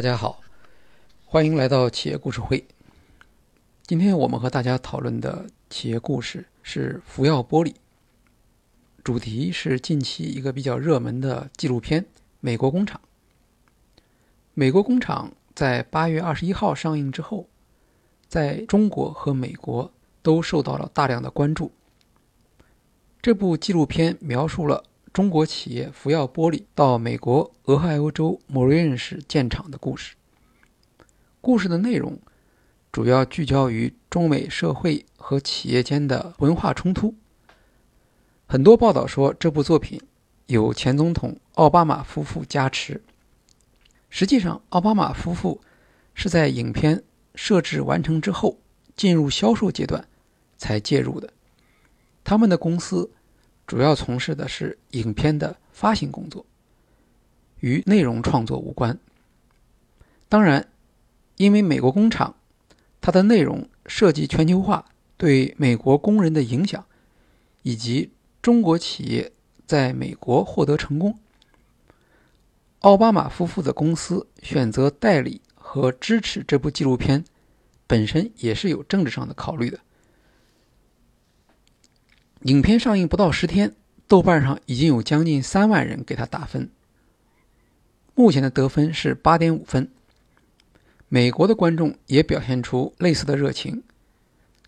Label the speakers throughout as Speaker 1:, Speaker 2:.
Speaker 1: 大家好，欢迎来到企业故事会。今天我们和大家讨论的企业故事是福耀玻璃，主题是近期一个比较热门的纪录片《美国工厂》。《美国工厂》在八月二十一号上映之后，在中国和美国都受到了大量的关注。这部纪录片描述了。中国企业福耀玻璃到美国俄亥俄州莫瑞恩市建厂的故事。故事的内容主要聚焦于中美社会和企业间的文化冲突。很多报道说，这部作品有前总统奥巴马夫妇加持。实际上，奥巴马夫妇是在影片设置完成之后，进入销售阶段才介入的。他们的公司。主要从事的是影片的发行工作，与内容创作无关。当然，因为美国工厂，它的内容涉及全球化对美国工人的影响，以及中国企业在美国获得成功。奥巴马夫妇的公司选择代理和支持这部纪录片，本身也是有政治上的考虑的。影片上映不到十天，豆瓣上已经有将近三万人给他打分。目前的得分是八点五分。美国的观众也表现出类似的热情，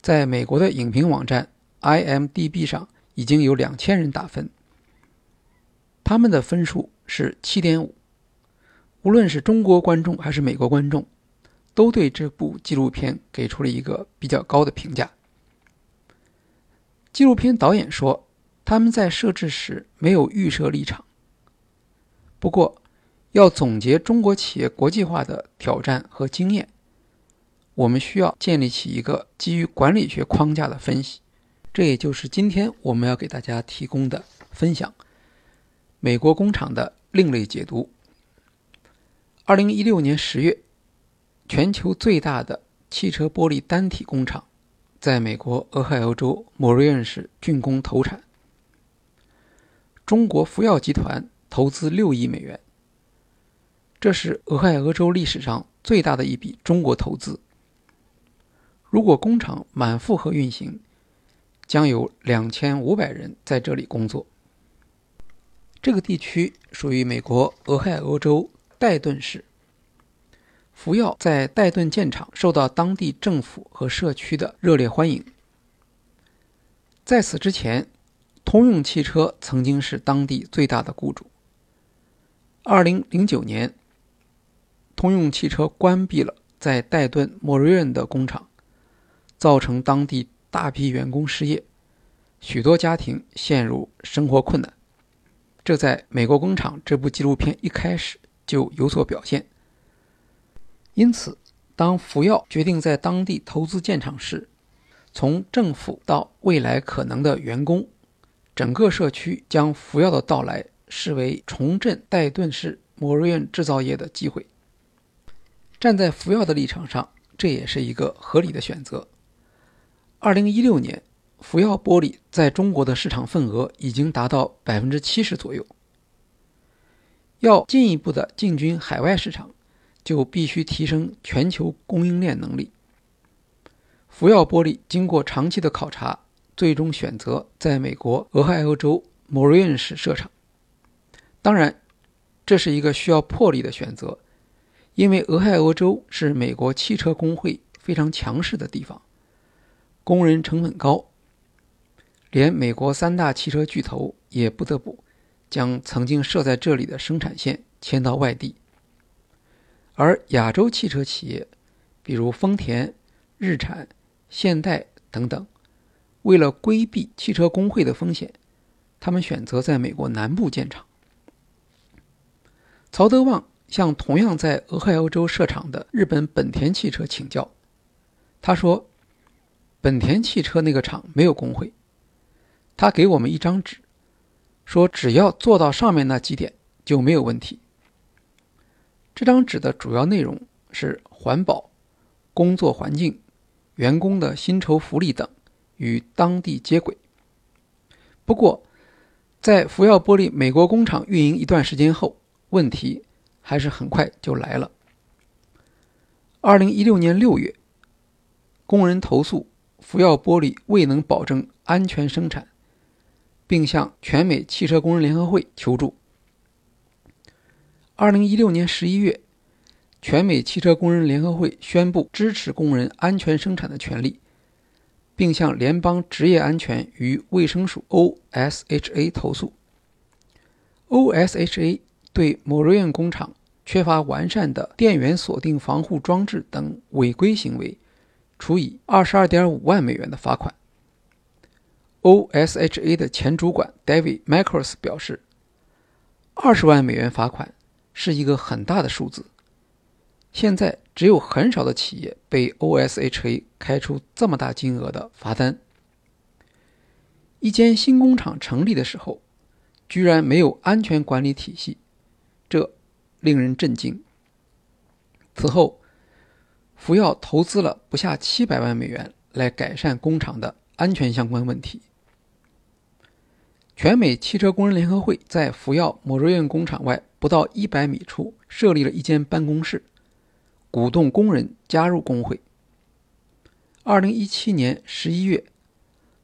Speaker 1: 在美国的影评网站 IMDB 上已经有两千人打分，他们的分数是七点五。无论是中国观众还是美国观众，都对这部纪录片给出了一个比较高的评价。纪录片导演说：“他们在设置时没有预设立场。不过，要总结中国企业国际化的挑战和经验，我们需要建立起一个基于管理学框架的分析。这也就是今天我们要给大家提供的分享：美国工厂的另类解读。二零一六年十月，全球最大的汽车玻璃单体工厂。”在美国俄亥俄州莫瑞恩市竣工投产，中国福耀集团投资六亿美元，这是俄亥俄州历史上最大的一笔中国投资。如果工厂满负荷运行，将有两千五百人在这里工作。这个地区属于美国俄亥俄州戴顿市。福耀在戴顿建厂，受到当地政府和社区的热烈欢迎。在此之前，通用汽车曾经是当地最大的雇主。二零零九年，通用汽车关闭了在戴顿莫瑞恩的工厂，造成当地大批员工失业，许多家庭陷入生活困难。这在《美国工厂》这部纪录片一开始就有所表现。因此，当福耀决定在当地投资建厂时，从政府到未来可能的员工，整个社区将福耀的到来视为重振戴顿市莫瑞恩制造业的机会。站在福耀的立场上，这也是一个合理的选择。二零一六年，福耀玻璃在中国的市场份额已经达到百分之七十左右，要进一步的进军海外市场。就必须提升全球供应链能力。福耀玻璃经过长期的考察，最终选择在美国俄亥俄州莫瑞恩市设厂。当然，这是一个需要魄力的选择，因为俄亥俄州是美国汽车工会非常强势的地方，工人成本高，连美国三大汽车巨头也不得不将曾经设在这里的生产线迁到外地。而亚洲汽车企业，比如丰田、日产、现代等等，为了规避汽车工会的风险，他们选择在美国南部建厂。曹德旺向同样在俄亥俄州设厂的日本本田汽车请教，他说：“本田汽车那个厂没有工会，他给我们一张纸，说只要做到上面那几点就没有问题。”这张纸的主要内容是环保、工作环境、员工的薪酬福利等与当地接轨。不过，在福耀玻璃美国工厂运营一段时间后，问题还是很快就来了。二零一六年六月，工人投诉福耀玻璃未能保证安全生产，并向全美汽车工人联合会求助。二零一六年十一月，全美汽车工人联合会宣布支持工人安全生产的权利，并向联邦职业安全与卫生署 （OSHA） 投诉。OSHA 对某瑞恩工厂缺乏完善的电源锁定防护装置等违规行为，处以二十二点五万美元的罚款。OSHA 的前主管 David Michaels 表示：“二十万美元罚款是一个很大的数字。现在只有很少的企业被 OSHA 开出这么大金额的罚单。一间新工厂成立的时候。”居然没有安全管理体系，这令人震惊。此后，福耀投资了不下七百万美元来改善工厂的安全相关问题。全美汽车工人联合会在福耀某瑞恩工厂外不到一百米处设立了一间办公室，鼓动工人加入工会。二零一七年十一月，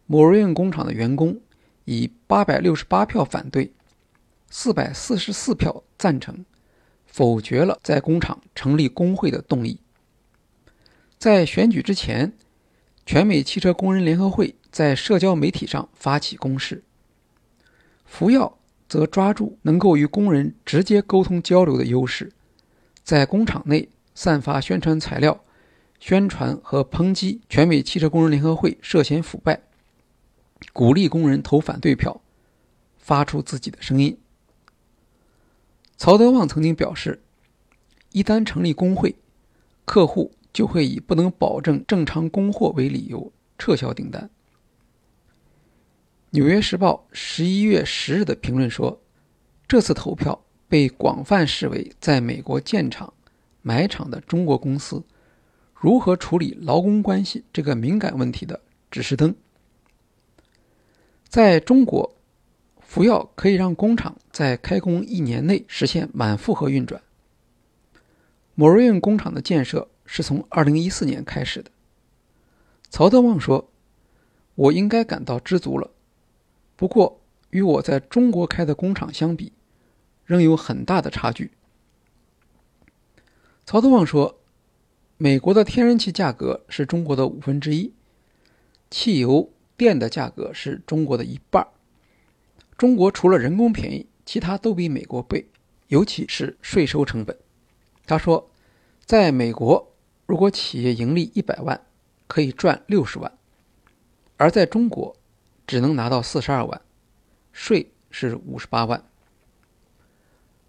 Speaker 1: 某瑞恩工厂的员工。以八百六十八票反对，四百四十四票赞成，否决了在工厂成立工会的动议。在选举之前，全美汽车工人联合会在社交媒体上发起攻势，福耀则抓住能够与工人直接沟通交流的优势，在工厂内散发宣传材料，宣传和抨击全美汽车工人联合会涉嫌腐败。鼓励工人投反对票，发出自己的声音。曹德旺曾经表示，一旦成立工会，客户就会以不能保证正常供货为理由撤销订单。《纽约时报》十一月十日的评论说，这次投票被广泛视为在美国建厂、买厂的中国公司如何处理劳工关系这个敏感问题的指示灯。在中国，福耀可以让工厂在开工一年内实现满负荷运转。某瑞恩工厂的建设是从2014年开始的。曹德旺说：“我应该感到知足了，不过与我在中国开的工厂相比，仍有很大的差距。”曹德旺说：“美国的天然气价格是中国的五分之一，汽油。”电的价格是中国的一半中国除了人工便宜，其他都比美国贵，尤其是税收成本。他说，在美国，如果企业盈利一百万，可以赚六十万；而在中国，只能拿到四十二万，税是五十八万。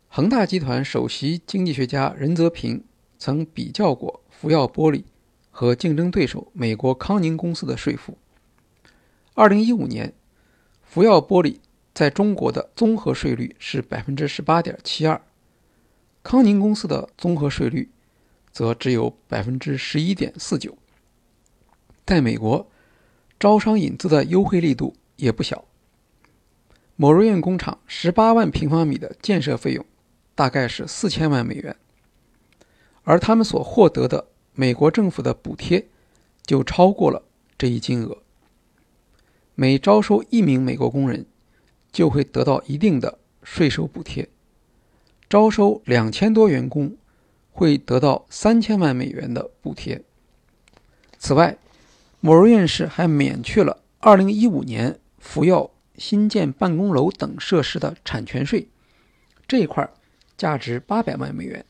Speaker 1: 恒大集团首席经济学家任泽平曾比较过福耀玻璃和竞争对手美国康宁公司的税负。二零一五年，福耀玻璃在中国的综合税率是百分之十八点七二，康宁公司的综合税率则只有百分之十一点四九。在美国，招商引资的优惠力度也不小。某瑞恩工厂十八万平方米的建设费用大概是四千万美元，而他们所获得的美国政府的补贴就超过了这一金额。每招收一名美国工人，就会得到一定的税收补贴；招收两千多员工，会得到三千万美元的补贴。此外，某院士还免去了2015年福耀新建办公楼等设施的产权税，这一块价值800万美元。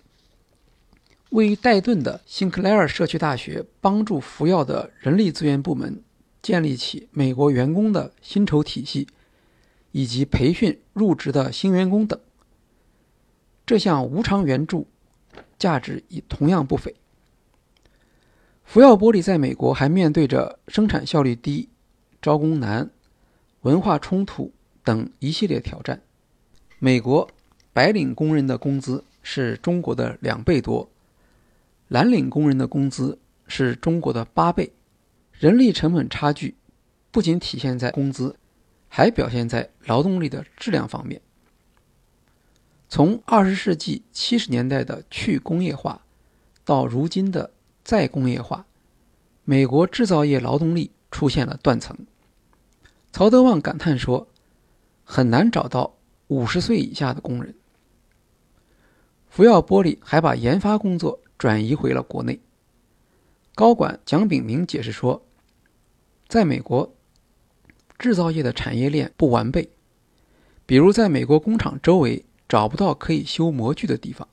Speaker 1: 位于戴顿的辛克莱尔社区大学帮助福耀的人力资源部门。建立起美国员工的薪酬体系，以及培训入职的新员工等，这项无偿援助价值也同样不菲。福耀玻璃在美国还面对着生产效率低、招工难、文化冲突等一系列挑战。美国白领工人的工资是中国的两倍多，蓝领工人的工资是中国的八倍。人力成本差距不仅体现在工资，还表现在劳动力的质量方面。从二十世纪七十年代的去工业化，到如今的再工业化，美国制造业劳动力出现了断层。曹德旺感叹说：“很难找到五十岁以下的工人。”福耀玻璃还把研发工作转移回了国内。高管蒋炳明解释说：“在美国，制造业的产业链不完备，比如在美国工厂周围找不到可以修模具的地方。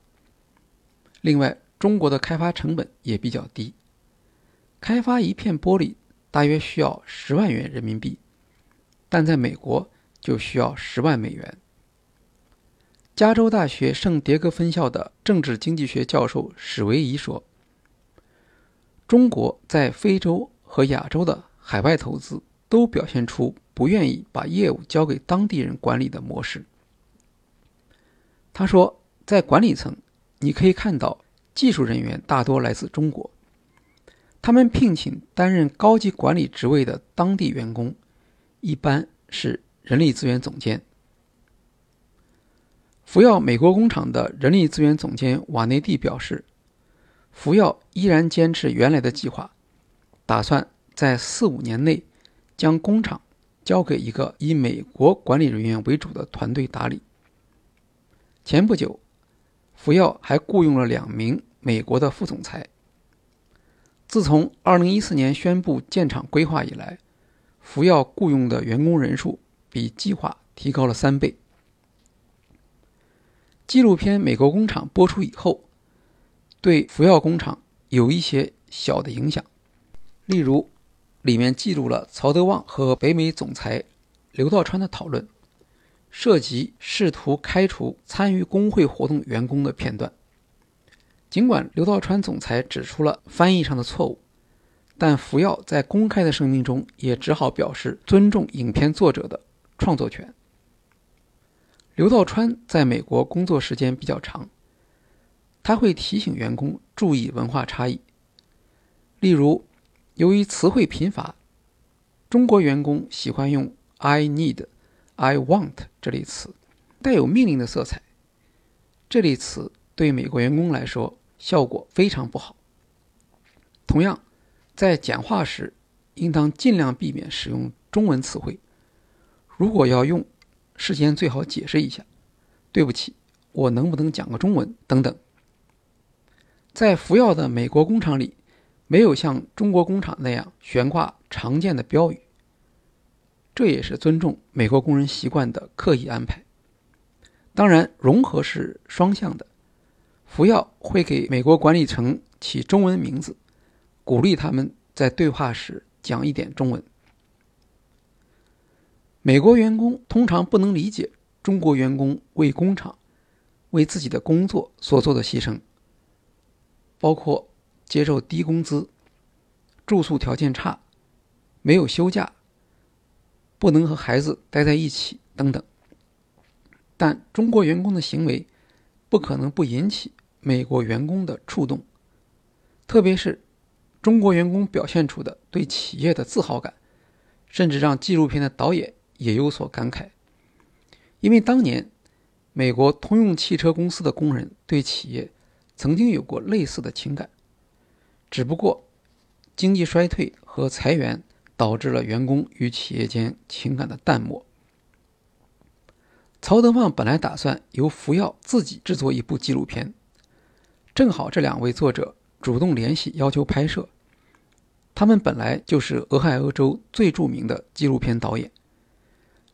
Speaker 1: 另外，中国的开发成本也比较低，开发一片玻璃大约需要十万元人民币。”但在美国就需要十万美元。加州大学圣迭戈分校的政治经济学教授史维仪说：“中国在非洲和亚洲的海外投资都表现出不愿意把业务交给当地人管理的模式。”他说：“在管理层，你可以看到技术人员大多来自中国，他们聘请担任高级管理职位的当地员工。”一般是人力资源总监。福耀美国工厂的人力资源总监瓦内蒂表示，福耀依然坚持原来的计划，打算在四五年内将工厂交给一个以美国管理人员为主的团队打理。前不久，福耀还雇佣了两名美国的副总裁。自从2014年宣布建厂规划以来，福耀雇佣的员工人数比计划提高了三倍。纪录片《美国工厂》播出以后，对福耀工厂有一些小的影响，例如，里面记录了曹德旺和北美总裁刘道川的讨论，涉及试图开除参与工会活动员工的片段。尽管刘道川总裁指出了翻译上的错误。但福耀在公开的声明中也只好表示尊重影片作者的创作权。刘道川在美国工作时间比较长，他会提醒员工注意文化差异。例如，由于词汇贫乏，中国员工喜欢用 “I need”、“I want” 这类词，带有命令的色彩。这类词对美国员工来说效果非常不好。同样。在讲话时，应当尽量避免使用中文词汇。如果要用，事先最好解释一下：“对不起，我能不能讲个中文？”等等。在福耀的美国工厂里，没有像中国工厂那样悬挂常见的标语，这也是尊重美国工人习惯的刻意安排。当然，融合是双向的，福耀会给美国管理层起中文名字。鼓励他们在对话时讲一点中文。美国员工通常不能理解中国员工为工厂、为自己的工作所做的牺牲，包括接受低工资、住宿条件差、没有休假、不能和孩子待在一起等等。但中国员工的行为不可能不引起美国员工的触动，特别是。中国员工表现出的对企业的自豪感，甚至让纪录片的导演也有所感慨。因为当年，美国通用汽车公司的工人对企业曾经有过类似的情感，只不过经济衰退和裁员导致了员工与企业间情感的淡漠。曹德旺本来打算由福耀自己制作一部纪录片，正好这两位作者。主动联系要求拍摄，他们本来就是俄亥俄州最著名的纪录片导演。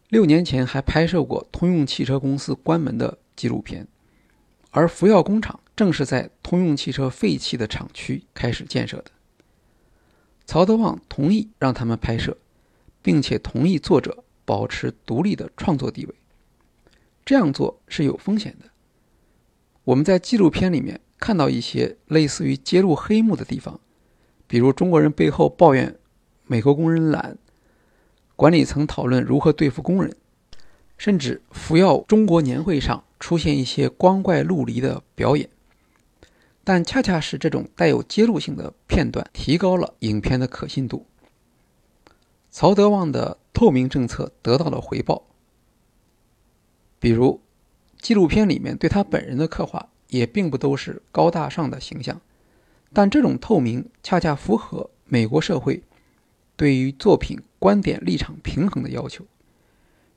Speaker 1: 六年前还拍摄过通用汽车公司关门的纪录片，而福耀工厂正是在通用汽车废弃的厂区开始建设的。曹德旺同意让他们拍摄，并且同意作者保持独立的创作地位。这样做是有风险的。我们在纪录片里面。看到一些类似于揭露黑幕的地方，比如中国人背后抱怨美国工人懒，管理层讨论如何对付工人，甚至服药中国年会上出现一些光怪陆离的表演。但恰恰是这种带有揭露性的片段，提高了影片的可信度。曹德旺的透明政策得到了回报，比如纪录片里面对他本人的刻画。也并不都是高大上的形象，但这种透明恰恰符合美国社会对于作品观点立场平衡的要求，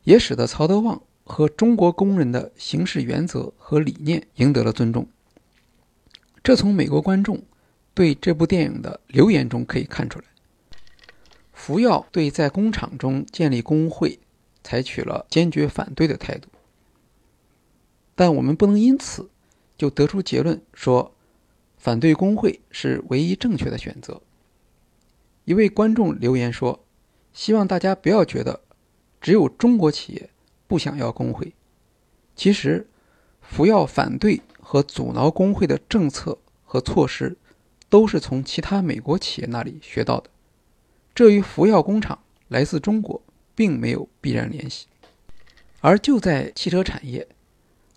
Speaker 1: 也使得曹德旺和中国工人的行事原则和理念赢得了尊重。这从美国观众对这部电影的留言中可以看出来。福耀对在工厂中建立工会采取了坚决反对的态度，但我们不能因此就得出结论说。反对工会是唯一正确的选择。一位观众留言说：“希望大家不要觉得只有中国企业不想要工会。其实，福耀反对和阻挠工会的政策和措施，都是从其他美国企业那里学到的。这与福耀工厂来自中国并没有必然联系。而就在汽车产业，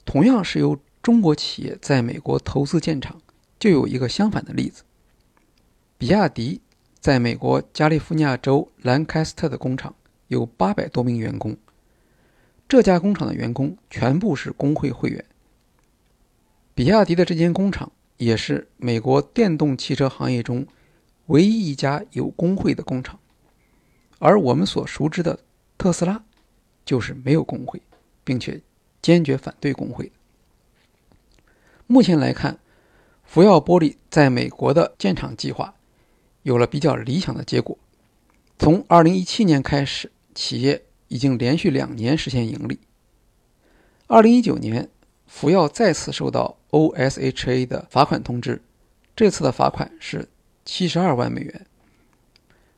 Speaker 1: 同样是由中国企业在美国投资建厂。”就有一个相反的例子，比亚迪在美国加利福尼亚州兰开斯特的工厂有八百多名员工，这家工厂的员工全部是工会会员。比亚迪的这间工厂也是美国电动汽车行业中唯一一家有工会的工厂，而我们所熟知的特斯拉就是没有工会，并且坚决反对工会。目前来看。福耀玻璃在美国的建厂计划有了比较理想的结果。从2017年开始，企业已经连续两年实现盈利。2019年，福耀再次收到 OSHA 的罚款通知，这次的罚款是72万美元。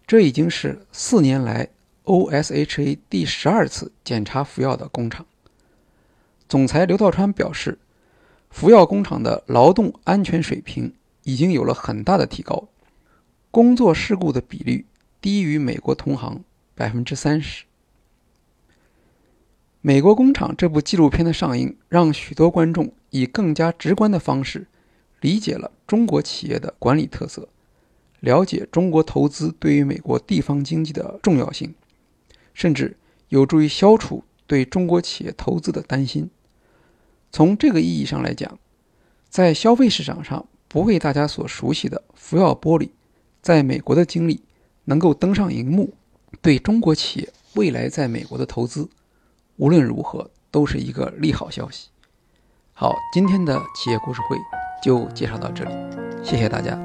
Speaker 1: 这已经是四年来 OSHA 第十二次检查福耀的工厂。总裁刘道川表示。福耀工厂的劳动安全水平已经有了很大的提高，工作事故的比率低于美国同行百分之三十。美国工厂这部纪录片的上映，让许多观众以更加直观的方式理解了中国企业的管理特色，了解中国投资对于美国地方经济的重要性，甚至有助于消除对中国企业投资的担心。从这个意义上来讲，在消费市场上不为大家所熟悉的福耀玻璃在美国的经历能够登上荧幕，对中国企业未来在美国的投资，无论如何都是一个利好消息。好，今天的企业故事会就介绍到这里，谢谢大家。